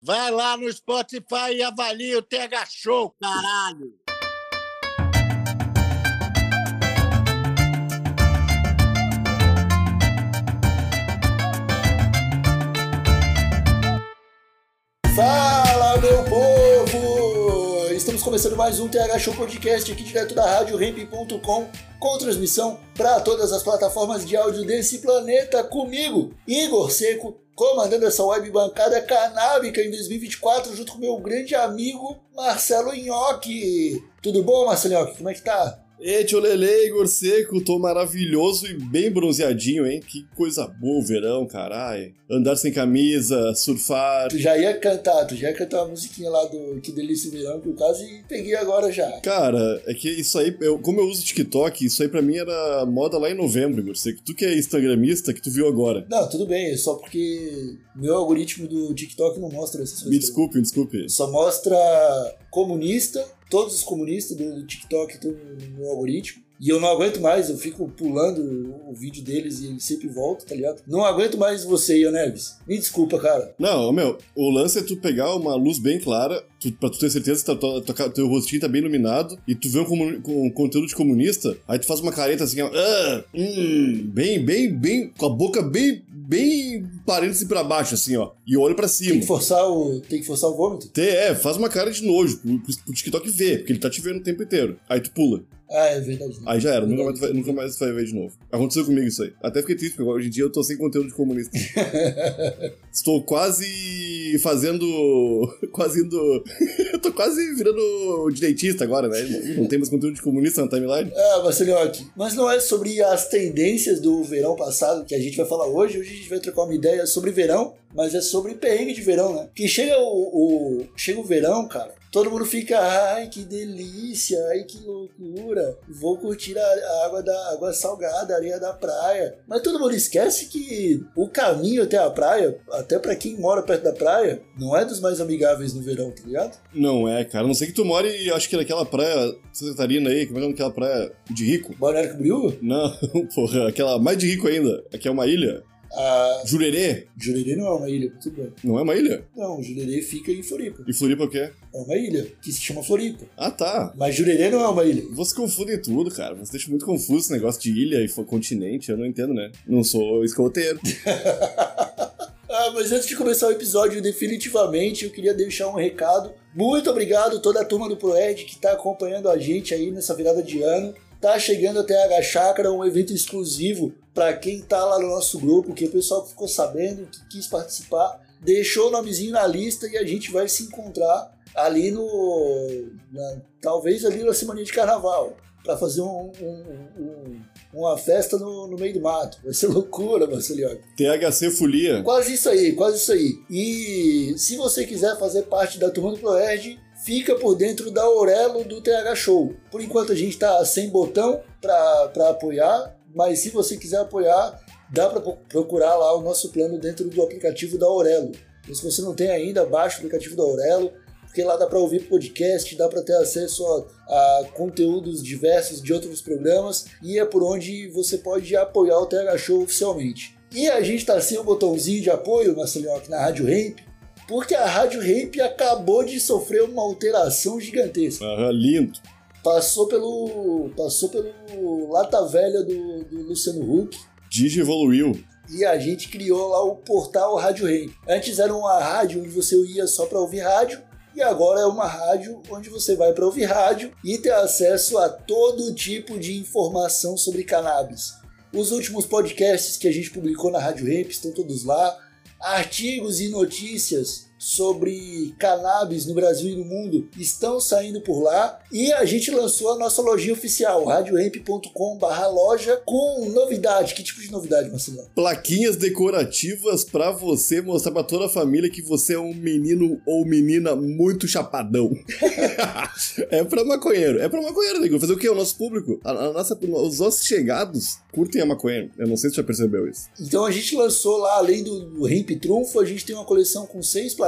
Vai lá no Spotify e avalia o TH Show, caralho! Fala, meu povo! Estamos começando mais um TH Show Podcast aqui direto da RadioRamp.com com transmissão para todas as plataformas de áudio desse planeta comigo, Igor Seco, comandando essa web bancada canábica em 2024 junto com meu grande amigo Marcelo Nhoque. Tudo bom, Marcelo Nhoque? Como é que tá? E tio Lele, Igor Seco, tô maravilhoso e bem bronzeadinho, hein? Que coisa boa o verão, caralho. Andar sem camisa, surfar. Tu já ia cantar, tu já ia cantar uma musiquinha lá do Que Delícia Verão, que eu quase peguei agora já. Cara, é que isso aí, eu, como eu uso TikTok, isso aí pra mim era moda lá em novembro, Igor Seco. Tu que é instagramista, que tu viu agora. Não, tudo bem, é só porque meu algoritmo do TikTok não mostra essas coisas. Me desculpe, me desculpe. Só mostra comunista, todos os comunistas do, TikTok estão no algoritmo. E eu não aguento mais, eu fico pulando o vídeo deles e ele sempre volta, tá ligado? Não aguento mais você, Ian Neves. Me desculpa, cara. Não, meu, o lance é tu pegar uma luz bem clara, tu, pra tu ter certeza que tá, tua- tua- teu rostinho tá bem iluminado, e tu vê um, um conteúdo de comunista, aí tu faz uma careta assim, ó, ah, hum, bem, bem, bem, com a boca bem, bem parêntese pra baixo, assim, ó, e olha pra cima. Tem que forçar o, tem que forçar o vômito? É, faz uma cara de nojo pro, pro TikTok ver, porque ele tá te vendo o tempo inteiro. Aí tu pula. Ah, é verdade. Aí já era, nunca mais, vai, nunca mais vai ver de novo. Aconteceu comigo isso aí. Até fiquei triste, porque hoje em dia eu tô sem conteúdo de comunista. Estou quase fazendo. Quase indo. eu tô quase virando direitista agora, né? Não, tem mais conteúdo de comunista na timeline. Ah, Marceliotti, mas não é sobre as tendências do verão passado que a gente vai falar hoje. Hoje a gente vai trocar uma ideia sobre verão, mas é sobre perrengue de verão, né? Que chega o, o- chega o verão, cara, todo mundo fica, ai que delícia, ai que loucura, vou curtir a, água da água salgada, a areia da praia. Mas todo mundo esquece que o caminho até a praia, até pra quem mora perto da praia, não é dos mais amigáveis no verão, tá ligado? Não é, cara. A não sei que tu more, acho que naquela praia Santa Catarina aí, como é que é aquela praia de rico? Balneário Camboriú, Não, porra, aquela mais de rico ainda. Aqui é uma ilha. A Jurerê? Jurerê não é uma ilha, muito bem. Não é uma ilha? Não, Jurerê fica em Floripa. E Floripa o quê? É uma ilha que se chama Floripa. Ah, tá. Mas Jurerê não é uma ilha. Você confunde tudo, cara. Você deixa muito confuso esse negócio de ilha e continente. Eu não entendo, né? Não sou escoteiro. Ah, mas antes de começar o episódio, definitivamente eu queria deixar um recado. Muito obrigado a toda a turma do Proed que está acompanhando a gente aí nessa virada de ano. Tá chegando até a Chácara, um evento exclusivo para quem tá lá no nosso grupo, que o pessoal ficou sabendo, que quis participar, deixou o nomezinho na lista e a gente vai se encontrar ali no. na- talvez ali na semana de carnaval, para fazer um- um- um- uma festa no, no meio do mato. Vai ser loucura, Marcelinho. THC Folia. Quase isso aí, quase isso aí. E se você quiser fazer parte da turma do ProErd, fica por dentro da Aurelo do TH Show. Por enquanto a gente está sem botão para apoiar, mas se você quiser apoiar, dá para procurar lá o nosso plano dentro do aplicativo da Aurelo. E se você não tem ainda, baixa o aplicativo da Aurelo, porque lá dá para ouvir podcast, dá para ter acesso a, a conteúdos diversos de outros programas e é por onde você pode apoiar o TH Show oficialmente. E a gente tá sem o botãozinho de apoio, Marcelinho, aqui na Rádio Ramp, porque a Rádio Ramp acabou de sofrer uma alteração gigantesca. Aham, lindo. Passou pelo. Passou pelo Lata Velha do, do Luciano Huck. Digi evoluiu. E a gente criou lá o portal Rádio Ramp. Antes era uma rádio onde você ia só para ouvir rádio. E agora é uma rádio onde você vai para ouvir rádio e ter acesso a todo tipo de informação sobre cannabis. Os últimos podcasts que a gente publicou na Rádio Ramp estão todos lá. Artigos e notícias sobre cannabis no Brasil e no mundo estão saindo por lá. E a gente lançou a nossa lojinha oficial, radiohemp.com/loja, com novidade. Que tipo de novidade, Marcelo? Plaquinhas decorativas pra você mostrar pra toda a família que você é um menino ou menina muito chapadão. é pra maconheiro, é pra maconheiro, nego. Fazer o quê? O nosso público, a, a nossa, os nossos chegados curtem a maconha. Eu não sei se você já percebeu isso. Então a gente lançou lá, além do, do Hemp Trunfo, a gente tem uma coleção com seis plaquinhas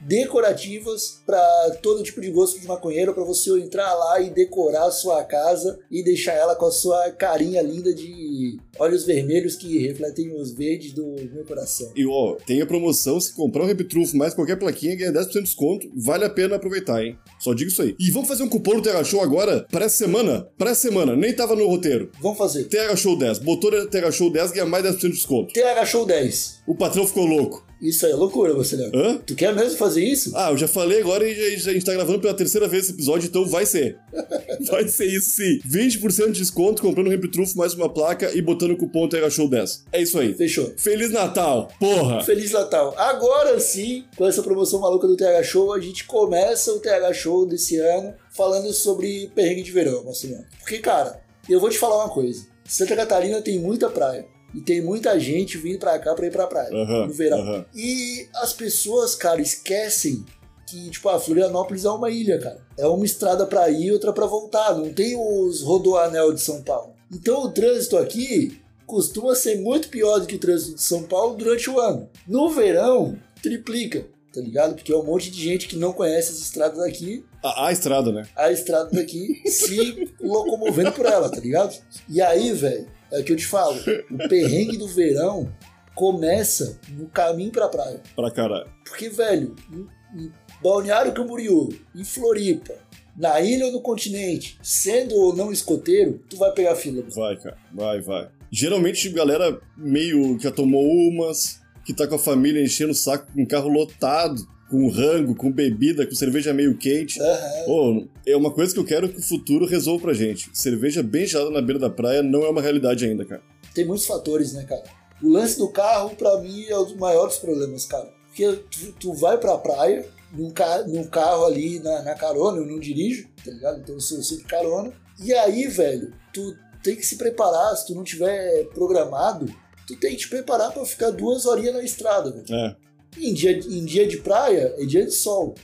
decorativas para todo tipo de gosto de maconheiro, para você entrar lá e decorar a sua casa e deixar ela com a sua carinha linda de olhos vermelhos que refletem os verdes do meu coração. E ó, tem a promoção, se comprar um Hemp Trunfo mais qualquer plaquinha, ganha 10% de desconto. Vale a pena aproveitar, hein? Só digo isso aí. E vamos fazer um cupom no TH Show agora? Para essa semana? Para essa semana, nem tava no roteiro. Vamos fazer. TH Show 10. Botou TH Show 10, ganha mais 10% de desconto. TH Show 10. O patrão ficou louco. Isso aí é loucura, você, Léo. Hã? Tu quer mesmo fazer isso? Ah, eu já falei agora e já- a gente tá gravando pela terceira vez esse episódio, então vai ser. vai ser isso sim. 20% de desconto comprando um Trufo mais uma placa e botando o cupom TH Show 10. É isso aí. Fechou. Feliz Natal, porra! Feliz Natal. Agora sim, com essa promoção maluca do TH Show, a gente começa o TH Show desse ano falando sobre perrengue de verão, Marcelo. Porque, cara, eu vou te falar uma coisa. Santa Catarina tem muita praia. E tem muita gente vindo pra cá pra ir pra praia Aham, no verão. aham. E as pessoas, cara, esquecem que, tipo, a Florianópolis é uma ilha, cara. É uma estrada pra ir e outra pra voltar. Não tem os rodoanel de São Paulo. Então o trânsito aqui costuma ser muito pior do que o trânsito de São Paulo durante o ano. No verão, triplica, tá ligado? Porque é um monte de gente que não conhece as estradas daqui, A, a estrada, né? a estrada daqui se locomovendo por ela, tá ligado? E aí, velho, é o que eu te falo, o perrengue do verão começa no caminho pra praia. Pra caralho. Porque, velho, em, em Balneário Camboriú, em Floripa, na ilha ou no continente, sendo ou não escoteiro, tu vai pegar fila. Vai, cara. Vai, vai. Geralmente, galera meio que já tomou umas, que tá com a família enchendo o saco com o carro lotado, com rango, com bebida, com cerveja meio quente. Aham. Ô, é uma coisa que eu quero que o futuro resolva pra gente. Cerveja bem gelada na beira da praia não é uma realidade ainda, cara. Tem muitos fatores, né, cara? O lance do carro, pra mim, é um dos maiores problemas, cara. Porque tu, tu vai pra praia, num, ca num carro ali na, na carona, eu não dirijo, tá ligado? Então eu sou sempre carona. E aí, velho, tu tem que se preparar, se tu não tiver programado, tu tem que te preparar pra ficar duas horinhas na estrada, velho. É. Em dia, em dia de praia, é dia de sol.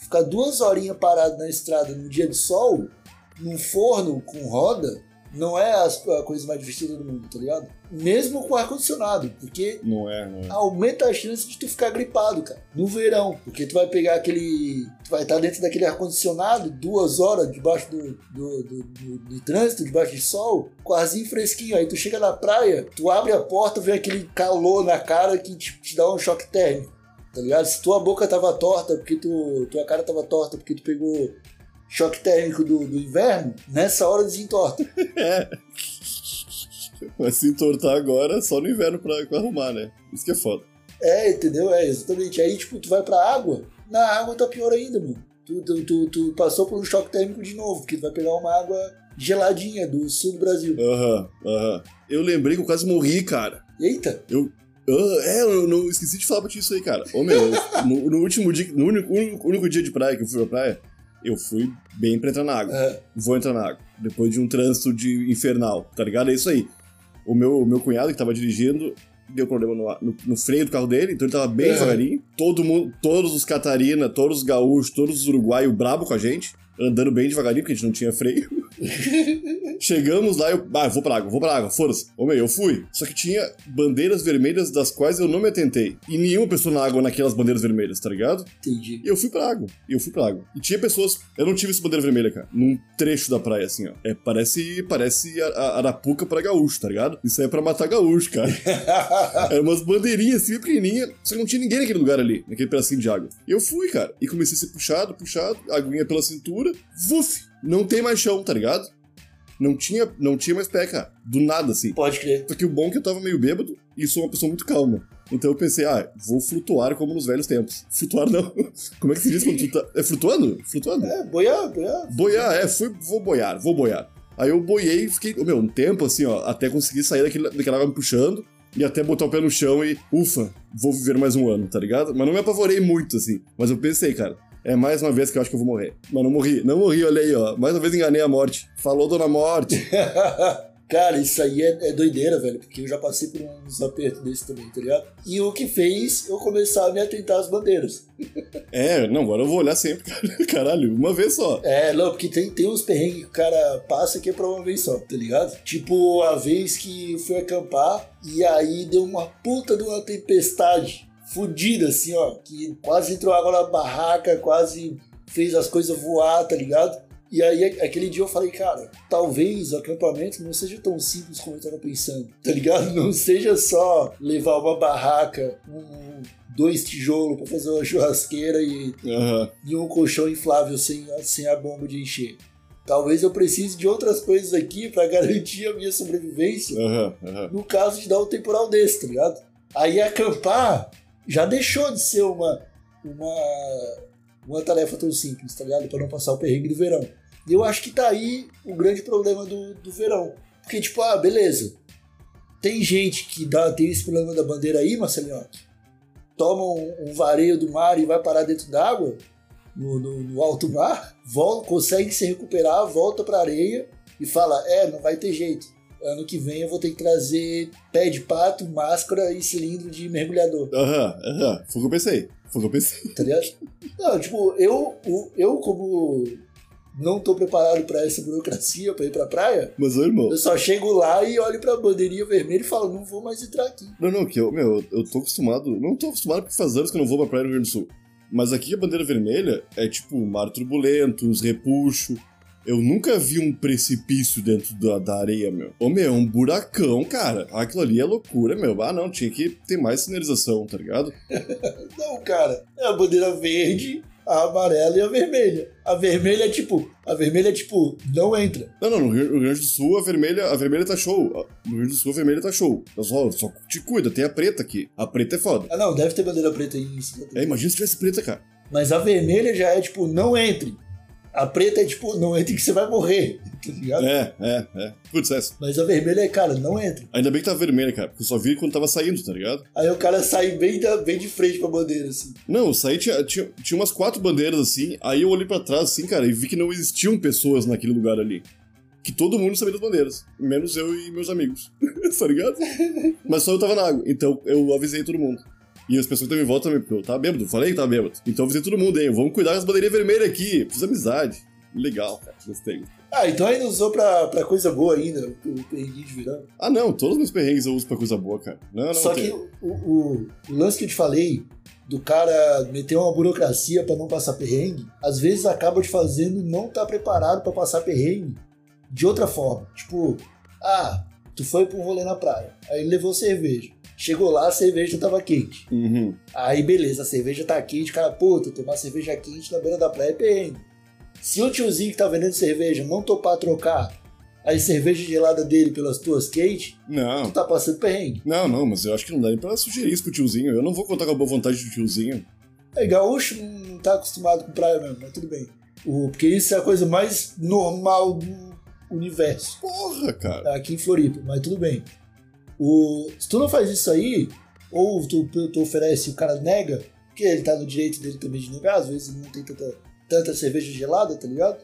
Ficar duas horinhas parado na estrada no dia de sol, num forno com roda, não é as- a coisa mais divertida do mundo, tá ligado? Mesmo com ar-condicionado, porque Não é, não é. aumenta a chance de tu ficar gripado, cara. No verão, porque tu vai pegar aquele. Tu vai estar dentro daquele ar-condicionado duas horas debaixo do, do, do, do- do trânsito, debaixo de sol, quase fresquinho. Aí tu chega na praia, tu abre a porta, vê aquele calor na cara que te, te dá um choque térmico. Tá ligado? Se tua boca tava torta porque tu. tua cara tava torta porque tu pegou choque térmico do, do inverno, nessa hora desentorta. Mas se entortar agora, só no inverno pra, pra arrumar, né? Isso que é foda. É, entendeu? É, exatamente. Aí, tipo, tu vai pra água, na água tá pior ainda, mano. Tu, tu, tu, tu passou por um choque térmico de novo, porque tu vai pegar uma água geladinha do sul do Brasil. Aham, aham. Eu lembrei que eu quase morri, cara. Eita! Eu. Ah, é, eu não esqueci de falar pra ti isso aí, cara. Ô meu, no, no último dia, no único, único, dia de praia que eu fui pra praia, eu fui bem pra entrar na água. É, Vou entrar na água. Depois de um trânsito de infernal, tá ligado? É isso aí. O meu, meu cunhado que tava dirigindo deu problema no, no, no freio do carro dele, então ele tava bem É. devagarinho. Todo mundo, todos os Catarina, todos os gaúchos, todos os uruguaios brabo com a gente, andando bem devagarinho, porque a gente não tinha freio. Chegamos lá, eu. Ah, eu vou pra água, vou pra água, força. Ô meu, eu fui. Só que tinha bandeiras vermelhas das quais eu não me atentei. E nenhuma pessoa na água naquelas bandeiras vermelhas, tá ligado? entendi. E eu fui pra água. E eu fui pra água. E tinha pessoas. Eu não tive essa bandeira vermelha, cara. Num trecho da praia, assim, ó. É, parece. Parece Arapuca pra gaúcho, tá ligado? Isso aí é pra matar gaúcho, cara. Eram umas bandeirinhas assim, bem pequenininhas. Só que não tinha ninguém naquele lugar ali, naquele pedacinho de água. E eu fui, cara. E comecei a ser puxado, puxado, aguinha pela cintura. Vuf! Não tem mais chão, tá ligado? Não tinha, não tinha mais pé, cara. Do nada, assim. Pode crer. Só que o bom é que eu tava meio bêbado e sou uma pessoa muito calma. Então eu pensei, ah, vou flutuar como nos velhos tempos. Flutuar não. Como é que se diz quando tu tá. É flutuando? Flutuando? É, boiar, boiar. Boiar, é, fui, vou boiar, vou boiar. Aí eu boiei e fiquei, meu, um tempo assim, ó, até conseguir sair daquele, daquela água me puxando. e até botar o pé no chão e, ufa, vou viver mais um ano, tá ligado? Mas não me apavorei muito, assim. Mas eu pensei, cara, é mais uma vez que eu acho que eu vou morrer. Mas não morri, não morri, olha aí, ó. Mais uma vez enganei a morte. Falou, dona morte. Cara, isso aí é, é doideira, velho, porque eu já passei por uns apertos desse também, tá ligado? E o que fez eu começar a me atentar às bandeiras. é, não, agora eu vou olhar sempre, cara. Caralho, uma vez só. É, não, porque tem, tem uns perrengues que o cara passa que é pra uma vez só, tá ligado? Tipo, a vez que fui acampar e aí deu uma puta de uma tempestade fudida, assim, ó, que quase entrou água na barraca, quase fez as coisas voar, tá ligado? E aí, aquele dia eu falei, cara, talvez o acampamento não seja tão simples como eu tava pensando, tá ligado? Não seja só levar uma barraca, um, dois tijolos pra fazer uma churrasqueira e, uhum. e um colchão inflável sem, sem a bomba de encher. Talvez eu precise de outras coisas aqui para garantir a minha sobrevivência uhum, uhum. no caso de dar um temporal desse, tá ligado? Aí acampar já deixou de ser uma, uma uma tarefa tão simples, tá ligado? Pra não passar o perrengue do verão. E eu acho que tá aí o grande problema do, do verão. Porque, tipo, ah, beleza. Tem gente que dá, tem esse problema da bandeira aí, Marcelinho, toma um, um, vareio do mar e vai parar dentro d'água, no, no, no, alto mar, volta, consegue se recuperar, volta pra areia e fala: É, não vai ter jeito. Ano que vem eu vou ter que trazer pé de pato, máscara e cilindro de mergulhador. Aham, uhum, aham. Uhum. Foi o que eu pensei. Foi o que eu pensei. Tá ligado? Não, tipo, eu, eu como não tô preparado para essa burocracia para ir pra praia. Mas, ô, irmão. Eu só chego lá e olho pra bandeirinha vermelha e falo, não vou mais entrar aqui. Não, não, que eu, meu, eu tô acostumado. Não tô acostumado porque faz anos que eu não vou pra praia no Rio Grande do Sul. Mas aqui a bandeira vermelha é tipo mar turbulento, uns repuxos. Eu nunca vi um precipício dentro da, da areia, meu. Ô, meu, é um buracão, cara. Aquilo ali é loucura, meu. Ah, não, tinha que ter mais sinalização, tá ligado? não, cara. É a bandeira verde, a amarela e a vermelha. A vermelha é tipo, a vermelha é tipo, não entra. Não, não, no Rio Grande do Sul a vermelha, a vermelha tá show. No Rio Grande do Sul a vermelha tá show. Só, só te cuida, tem a preta aqui. A preta é foda. Ah, não, deve ter bandeira preta aí. É, imagina se tivesse preta, cara. Mas a vermelha já é tipo, não entre. A preta é tipo, não entra que você vai morrer, tá ligado? É, é, é. Putz, essa. Mas a vermelha é, cara, não entra. Ainda bem que tá vermelha, cara, porque eu só vi quando tava saindo, tá ligado? Aí o cara sai bem, da, bem de frente pra bandeira, assim. Não, eu saí, tinha, tinha, tinha umas quatro bandeiras, assim, aí eu olhei pra trás, assim, cara, e vi que não existiam pessoas naquele lugar ali. Que todo mundo sabia das bandeiras, menos eu e meus amigos, tá ligado? Mas só eu tava na água, então eu avisei todo mundo. E as pessoas que estão em volta também, porque eu tava bêbado, falei que tava bêbado. Então eu avisei todo mundo, hein, vamos cuidar das bandeirinhas vermelhas aqui, fiz amizade. Legal, cara. Gostei. Ah, então ainda usou pra, pra coisa boa ainda, o perrengue de verão. Ah, não. Todos os meus perrengues eu uso pra coisa boa, cara. Não, não Só que o, o, o, lance que eu te falei, do cara meter uma burocracia para não passar perrengue, às vezes acaba te fazendo não estar tá preparado para passar perrengue de outra forma. Tipo, ah, tu foi pra um rolê na praia, aí ele levou cerveja. Chegou lá, a cerveja tava quente. Uhum. Aí beleza, a cerveja tá quente, cara, puta, tomar cerveja quente na beira da praia é perrengue. Se o tiozinho que tá vendendo cerveja não topar trocar a cerveja gelada dele pelas tuas quentes, não. tu tá passando perrengue. Não, não, mas eu acho que não dá nem pra sugerir isso pro tiozinho. Eu não vou contar com a boa vontade do tiozinho. É, gaúcho não tá acostumado com praia mesmo, mas tudo bem. O, porque isso é a coisa mais normal do universo. Porra, cara. Aqui em Floripa, mas tudo bem. O, se tu não faz isso aí, ou tu, tu oferece e o cara nega, porque ele tá no direito dele também de negar, às vezes ele não tem tanta tanta cerveja gelada, tá ligado?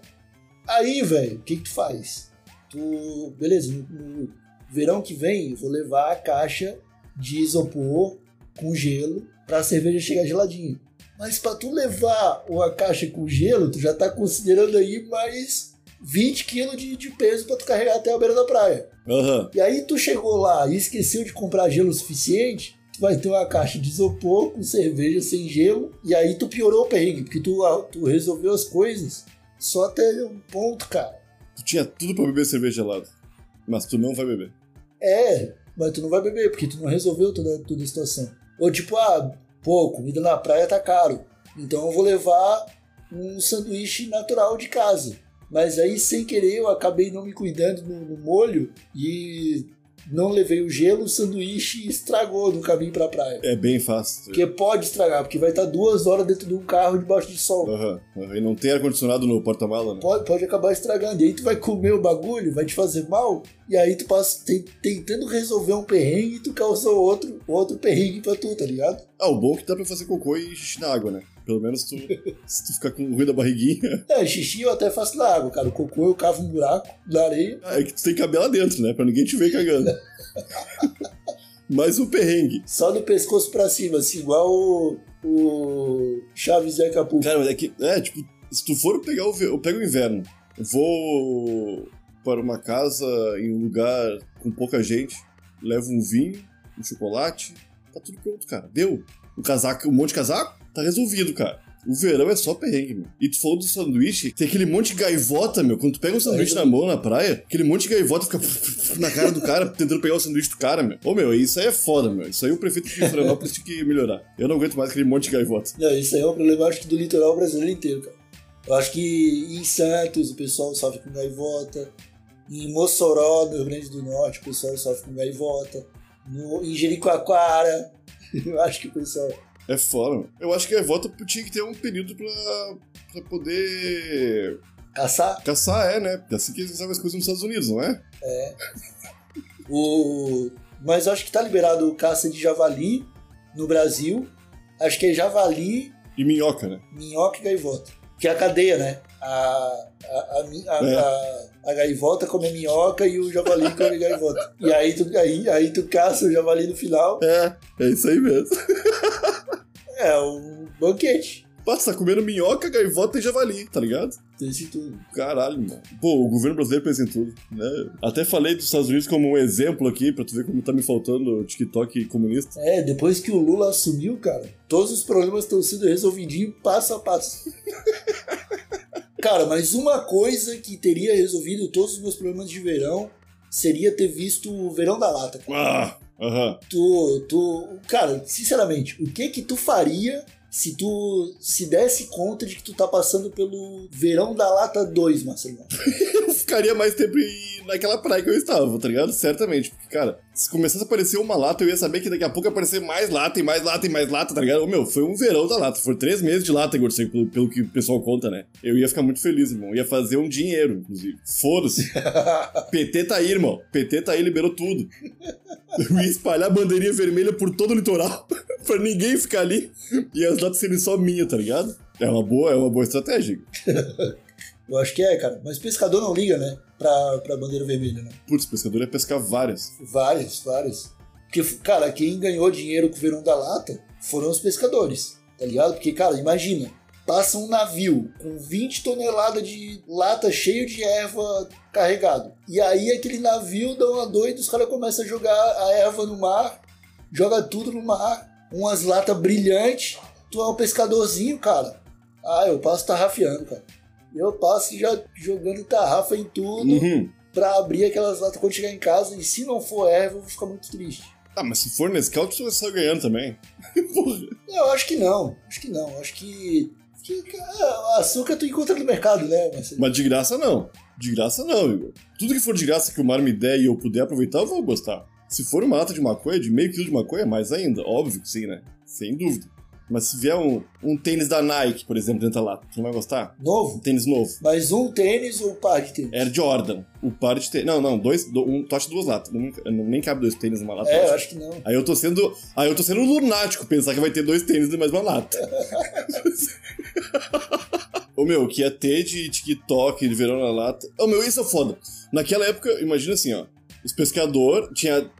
Aí, velho, o que, que tu faz? Tu, beleza, no, no, verão que vem eu vou levar a caixa de isopor com gelo pra cerveja chegar geladinha. Mas pra tu levar uma caixa com gelo, tu já tá considerando aí mais 20 quilos de, de peso pra tu carregar até a beira da praia. Uhum. E aí tu chegou lá e esqueceu de comprar gelo suficiente, tu vai ter uma caixa de isopor com cerveja sem gelo, e aí tu piorou o perrengue, porque tu, tu resolveu as coisas só até um ponto, cara. Tu tinha tudo para beber cerveja gelada, mas tu não vai beber. É, mas tu não vai beber, porque tu não resolveu toda, toda a situação. Ou tipo, ah, pô, comida na praia tá caro, então eu vou levar um sanduíche natural de casa. Mas aí, sem querer, eu acabei não me cuidando no, no molho e não levei o gelo, o sanduíche estragou no caminho pra praia. É bem fácil. Porque pode estragar, porque vai estar duas horas dentro de um carro debaixo de sol. Aham. E não tem ar-condicionado no porta-mala, né? Pode, pode acabar estragando. E aí tu vai comer o bagulho, vai te fazer mal, e aí tu passa te- tentando resolver um perrengue e tu causou outro, outro perrengue pra tu, tá ligado? Ah, o bom é que dá pra fazer cocô e xixi na água, né? Pelo menos tu, se tu ficar com ruim da barriguinha, É, xixi eu até faço na água, cara. O cocô eu cavo um buraco na areia. é que tu tem que caber lá dentro, né? Pra ninguém te ver cagando. Mas o perrengue. Só do pescoço pra cima, assim, igual o, o Chaves de Acapulco. Cara, mas é que, é, tipo, se tu for pegar o, eu pego o inverno, vou para uma casa em um lugar com pouca gente, levo um vinho, um chocolate, tá tudo pronto, cara. Deu. O casaco, um monte de casaco, tá resolvido, cara. O verão é só perrengue, meu. E tu falou do sanduíche, tem aquele monte de gaivota, meu. Quando tu pega um sanduíche na mão na praia, aquele monte de gaivota fica na cara do cara, tentando pegar o sanduíche do cara, meu. Ô, meu, isso aí é foda, meu. Isso aí o prefeito de Florianópolis tinha que melhorar. Eu não aguento mais aquele monte de gaivota. Não, isso aí é um problema, acho que do litoral brasileiro inteiro, cara. Eu acho que em Santos o pessoal sofre com gaivota. Em Mossoró, no Rio Grande do Norte, o pessoal sofre com gaivota. No, em Jericoacoara, eu acho que o pessoal. É foda, meu. Eu acho que a gaivota tinha que ter um período pra, pra poder Caçar. caçar, é, né? Porque assim que eles fazem as coisas nos Estados Unidos, não é? O... Mas acho que tá liberado caça de javali no Brasil. Acho que é javali, E minhoca, né? minhoca e gaivota. Que é a cadeia, né? A, a, a, É. a- a gaivota come a minhoca e o javali come a gaivota. E aí tu, aí, aí tu caça o javali no final. É, é isso aí mesmo. É um banquete. Tu tá comendo minhoca, gaivota e javali, tá ligado? Desse tudo. Caralho, mano. Pô, o governo brasileiro pensa em tudo, né? Até falei dos Estados Unidos como um exemplo aqui, pra tu ver como tá me faltando o TikTok comunista. É, depois que o Lula assumiu, cara, todos os problemas estão sendo resolvidinhos passo a passo. cara, mas uma coisa que teria resolvido todos os meus problemas de verão seria ter visto o Verão da Lata, cara. Ah, aham. Tu, tu, cara, sinceramente, o que que tu faria se tu se desse conta de que tu tá passando pelo Verão da Lata 2, Marcelão? Eu ficaria mais tempo em- naquela praia que eu estava, tá ligado? Certamente. Porque, cara, se começasse a aparecer uma lata, eu ia saber que daqui a pouco ia aparecer mais lata e mais lata e mais lata, tá ligado? Ô, meu, foi um verão da lata. Foram três meses de lata, sei, pelo, pelo que o pessoal conta, né? Eu ia ficar muito feliz, irmão. Eu ia fazer um dinheiro, inclusive. Foda-se. PT tá aí, irmão. PT tá aí, liberou tudo. Eu ia espalhar bandeirinha vermelha por todo o litoral pra ninguém ficar ali e as latas serem só minha, tá ligado? É uma boa, é uma boa estratégia. Eu acho que é, cara. Mas pescador não liga, né? Pra, pra bandeira vermelha, né? Putz, pescador ia pescar várias. Várias, várias. Porque, cara, quem ganhou dinheiro com o verão da lata foram os pescadores, tá ligado? Porque, cara, imagina, passa um navio com 20 toneladas de lata cheio de erva carregado. E aí aquele navio dá uma doida, os caras começam a jogar a erva no mar, joga tudo no mar, umas latas brilhantes. Tu é um pescadorzinho, cara. Ah, eu passo tarrafiando, cara. Eu passo já jogando tarrafa em tudo Uhum. pra abrir aquelas latas quando chegar em casa. E se não for erva, eu vou ficar muito triste. Ah, mas se for Nescau, tu vai sair ganhando também. Porra. Eu acho que não. Acho que não. Acho que. Que cara, açúcar tu encontra no mercado, né, Marcelo? Mas de graça não. De graça não, Igor. Tudo que for de graça que o mar me der e eu puder aproveitar, eu vou gostar. Se for uma lata de maconha, de meio quilo de maconha, mais ainda. Óbvio que sim, né? Sem dúvida. Mas se vier um, um tênis da Nike, por exemplo, dentro da lata, tu não vai gostar? Um Novo. tênis novo. Mas um tênis ou um par de tênis? Air Jordan. O par de tênis. Não, não, dois. do- um, tu acha duas latas. Não, nem cabe dois tênis numa lata. É, eu acho que não. Aí eu tô sendo. Aí eu tô sendo lunático pensar que vai ter dois tênis e mais uma lata. Ô meu, que ia ter de TikTok, de verão na lata. Ô meu, isso é foda. Naquela época, imagina assim, ó. Os pescadores, tinha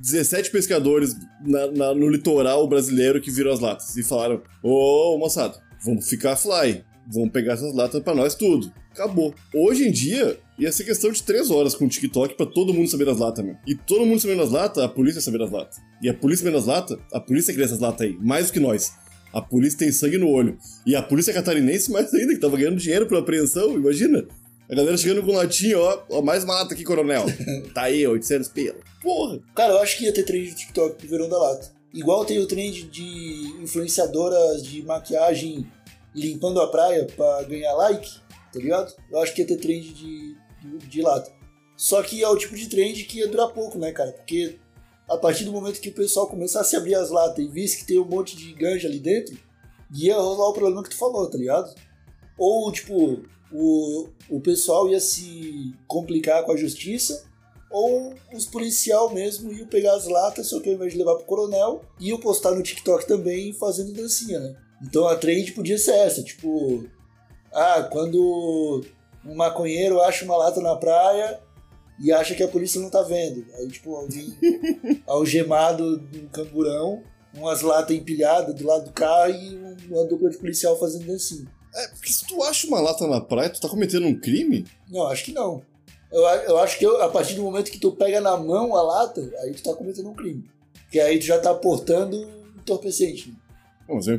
17 pescadores na- na- no litoral brasileiro que viram as latas e falaram: Ô moçada, vamos ficar fly, vamos pegar essas latas pra nós tudo. Acabou. Hoje em dia, ia ser questão de 3 horas com o TikTok pra todo mundo saber das latas, meu. E todo mundo sabendo das latas, a polícia saber das latas. E a polícia sabendo das latas, a polícia cria essas latas aí, mais do que nós. A polícia tem sangue no olho. E a polícia catarinense mais ainda, que tava ganhando dinheiro por apreensão, imagina. A galera chegando com latinha, ó, ó, mais uma lata aqui, coronel. tá aí, 800 pila. Porra. Cara, eu acho que ia ter trend de TikTok pro verão da lata. Igual tem o trend de influenciadoras de maquiagem limpando a praia pra ganhar like, tá ligado? Eu acho que ia ter trend de, de, de lata. Só que é o tipo de trend que ia durar pouco, né, cara? Porque a partir do momento que o pessoal começasse a abrir as latas e visse que tem um monte de ganja ali dentro, ia rolar o problema que tu falou, tá ligado? Ou, tipo, o, o pessoal ia se complicar com a justiça, ou os policial mesmo iam pegar as latas, só que ao invés de levar pro coronel, iam postar no TikTok também fazendo dancinha, né? Então a trend podia ser essa, tipo, ah, quando um maconheiro acha uma lata na praia e acha que a polícia não tá vendo. Aí, tipo, alguém algemado no camburão, umas latas empilhadas do lado do carro e uma dupla de policial fazendo dancinha. É, porque se tu acha uma lata na praia, tu tá cometendo um crime? Não, acho que não. Eu, eu acho que eu- a partir do momento que tu pega na mão a lata, aí tu tá cometendo um crime. Porque aí tu já tá portando entorpecente. Né? Bom, mas é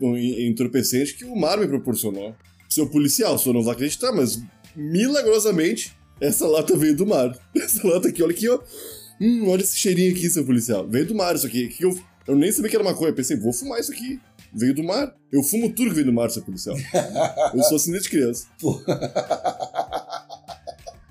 um entorpecente que o mar me proporcionou. Seu policial, só não vai acreditar, mas milagrosamente essa lata veio do mar. Essa lata aqui, olha aqui, ó. Hum, olha esse cheirinho aqui, seu policial. Veio do mar isso aqui. Que eu, eu nem sabia que era maconha. Pensei, vou fumar isso aqui. Veio do mar. Eu fumo tudo que vem do mar, seu policial. eu sou assim desde criança.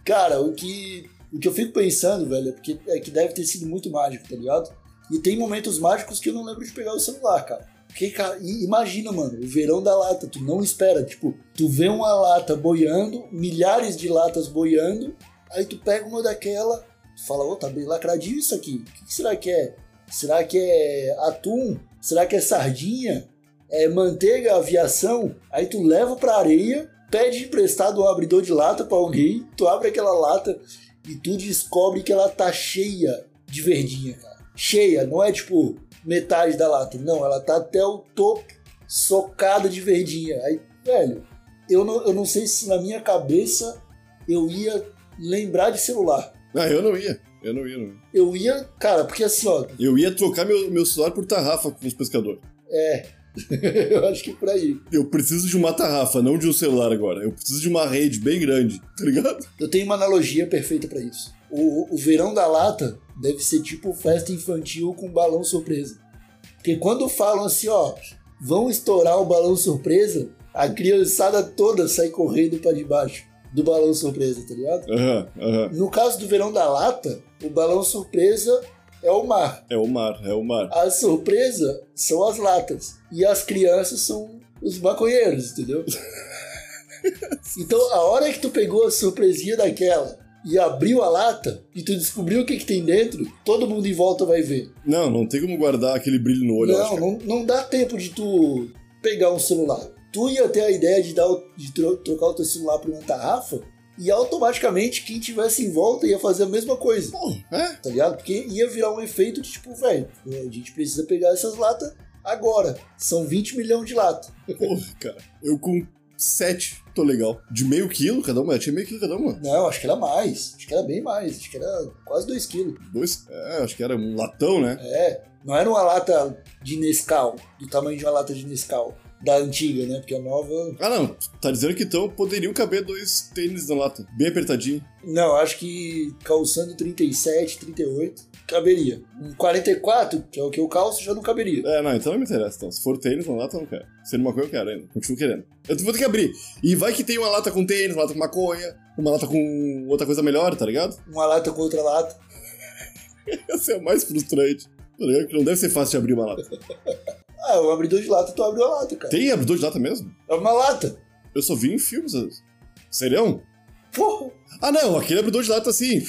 Cara, o que, o que eu fico pensando, velho, é, porque, é que deve ter sido muito mágico, tá ligado? E tem momentos mágicos que eu não lembro de pegar o celular, cara. Porque, cara, imagina, mano, o verão da lata, tu não espera. Tipo, tu vê uma lata boiando, milhares de latas boiando, aí tu pega uma daquela, fala, ô, tá bem lacradinho isso aqui. O que será que é? Será que é atum? Será que é sardinha? É manteiga, aviação? Aí tu leva pra areia, pede emprestado um abridor de lata pra alguém, tu abre aquela lata e tu descobre que ela tá cheia de verdinha, cara. Cheia, não é tipo metade da lata, não, ela tá até o topo socada de verdinha. Aí, velho, eu não, eu não sei se na minha cabeça eu ia lembrar de celular. Ah, eu não ia. Eu não ia, não ia. Eu ia, cara, porque assim, ó, Eu ia trocar meu, meu celular por tarrafa com os pescadores. é. eu acho que é por aí. Eu preciso de uma tarrafa, não de um celular agora. Eu preciso de uma rede bem grande, tá ligado? Eu tenho uma analogia perfeita pra isso. O, o verão da lata deve ser tipo festa infantil com balão surpresa. Porque quando falam assim, ó, vão estourar o balão surpresa, a criançada toda sai correndo pra debaixo do balão surpresa, tá ligado? Aham, aham. No caso do verão da lata, o balão surpresa é o mar. É o mar, é o mar. A surpresa são as latas. E as crianças são os maconheiros, entendeu? Então, a hora que tu pegou a surpresinha daquela e abriu a lata e tu descobriu o que, que tem dentro, todo mundo em volta vai ver. Não, não tem como guardar aquele brilho no olho, eu acho. não, não, não dá tempo de tu pegar um celular. Tu ia ter a ideia de, dar de tro- trocar o teu celular por uma tarrafa e automaticamente quem tivesse em volta ia fazer a mesma coisa. Pô, é? tá ligado? Porque ia virar um efeito de tipo, velho, a gente precisa pegar essas latas agora. São 20 milhões de latas. Porra, cara. Eu com sete tô legal. De meio quilo cada uma? Tinha meio quilo cada uma. Não, acho que era mais. Acho que era bem mais. Acho que era quase 2 quilos. Dois? É, acho que era um latão, né? É. Não era uma lata de Nescau, do tamanho de uma lata de Nescau. Da antiga, né? Porque a nova. Ah, não. Tá dizendo que então poderiam caber dois tênis na lata. Bem apertadinho. Não, acho que calçando 37, 38, caberia. Um 44, que é o que eu calço, já não caberia. É, não, então não me interessa. Então. Se for tênis na lata, eu não quero. Sendo maconha, eu quero ainda. Continuo querendo. Eu vou ter que abrir. E vai que tem uma lata com tênis, uma lata com maconha, uma lata com outra coisa melhor, tá ligado? Uma lata com outra lata. Essa é a mais frustrante. Tá ligado? Que não deve ser fácil de abrir uma lata. Ah, o abridor de lata, tu abriu a lata, cara. Tem abridor de lata mesmo? É uma lata. Eu só vi em filmes. Serião? Porra. Ah, não, aquele abridor de lata assim.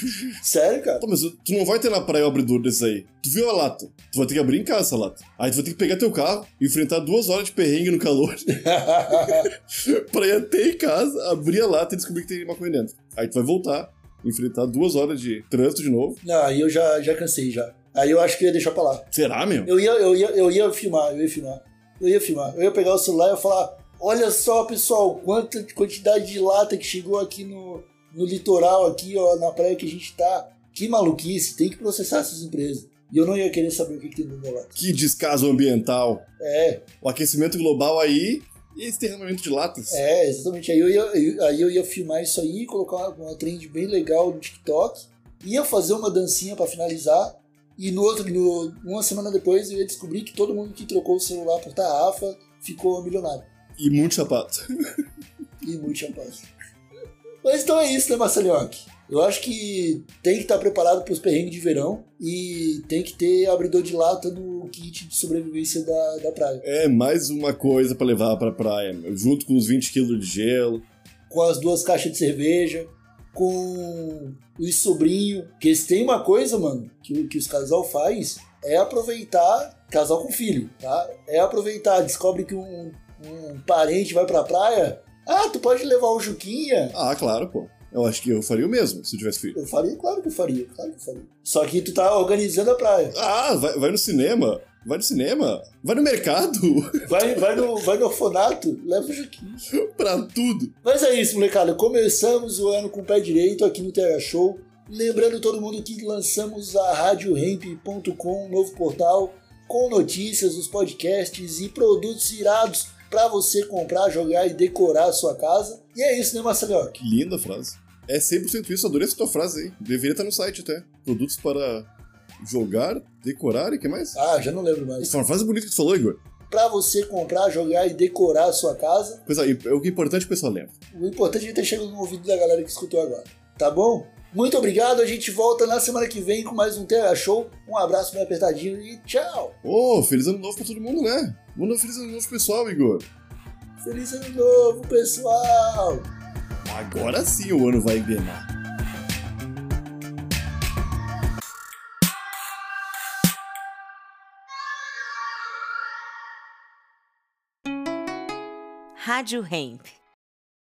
Sério, cara? Pô, mas tu não vai ter na praia o abridor desse aí. Tu viu a lata. Tu vai ter que abrir em casa essa lata. Aí tu vai ter que pegar teu carro, enfrentar duas horas de perrengue no calor, pra ir até em casa, abrir a lata e descobrir que tem maconha dentro. Aí tu vai voltar, enfrentar duas horas de trânsito de novo. Não, aí eu já, já cansei já. Aí eu acho que eu ia deixar pra lá. Será, meu? Eu ia, eu, ia, eu ia filmar, eu ia filmar. Eu ia filmar. Eu ia pegar o celular e ia falar: olha só, pessoal, quanta quantidade de lata que chegou aqui no, no litoral, aqui, ó, na praia que a gente tá. Que maluquice, tem que processar essas empresas. E eu não ia querer saber o que, que tem dentro da lata. Que descaso ambiental. É, O aquecimento global aí e esse derramamento de latas. é, exatamente. Aí eu ia, eu- aí eu ia filmar isso aí, colocar uma, uma trend bem legal no TikTok, ia fazer uma dancinha pra finalizar, e no outro, no, uma semana depois eu ia descobrir que todo mundo que trocou o celular por tarrafa ficou milionário. E muito sapato. E muito champanhe. Mas então é isso, né, Marcelinhoque? Eu acho que tem que estar preparado para os perrengues de verão e tem que ter abridor de lata no kit de sobrevivência da, da praia. É mais uma coisa pra levar pra praia, meu, junto com os 20 quilos de gelo. Com as duas caixas de cerveja, com os sobrinhos. Porque se tem uma coisa, mano, que, que os casal faz é aproveitar, casal com filho, tá? É aproveitar, descobre que um, um parente vai pra praia. Ah, tu pode levar o Juquinha. Ah, claro, pô. Eu acho que eu faria o mesmo se eu tivesse filho. Eu faria, claro que eu faria, claro que eu faria. Só que tu tá organizando a praia. Ah, vai, vai no cinema. Vai no cinema. Vai no mercado. Vai, vai, no, vai no orfanato, leva o Juquinha. pra tudo. Mas é isso, molecada. Começamos o ano com o pé direito aqui no TH Show. Lembrando todo mundo que lançamos a RadioRamp.com, um novo portal com notícias, os podcasts e produtos irados para você comprar, jogar e decorar a sua casa. E é isso, né, Marcelo? Que linda frase. É 100% isso, adorei essa tua frase aí. Deveria estar no site até. Produtos para jogar, decorar e o que mais? Ah, já não lembro mais. Essa é uma frase bonita que tu falou, Igor. Para você comprar, jogar e decorar a sua casa. Pois aí, é o que é importante o pessoal lembra. O importante é ter chegado no ouvido da galera que escutou agora. Tá bom? Muito obrigado, a gente volta na semana que vem com mais um TH Show. Um abraço bem apertadinho e tchau! Ô, feliz ano novo pra todo mundo, né? Manda um feliz ano novo pessoal, Igor. Feliz ano novo, pessoal! Agora sim o ano vai engrenar. Rádio Hemp.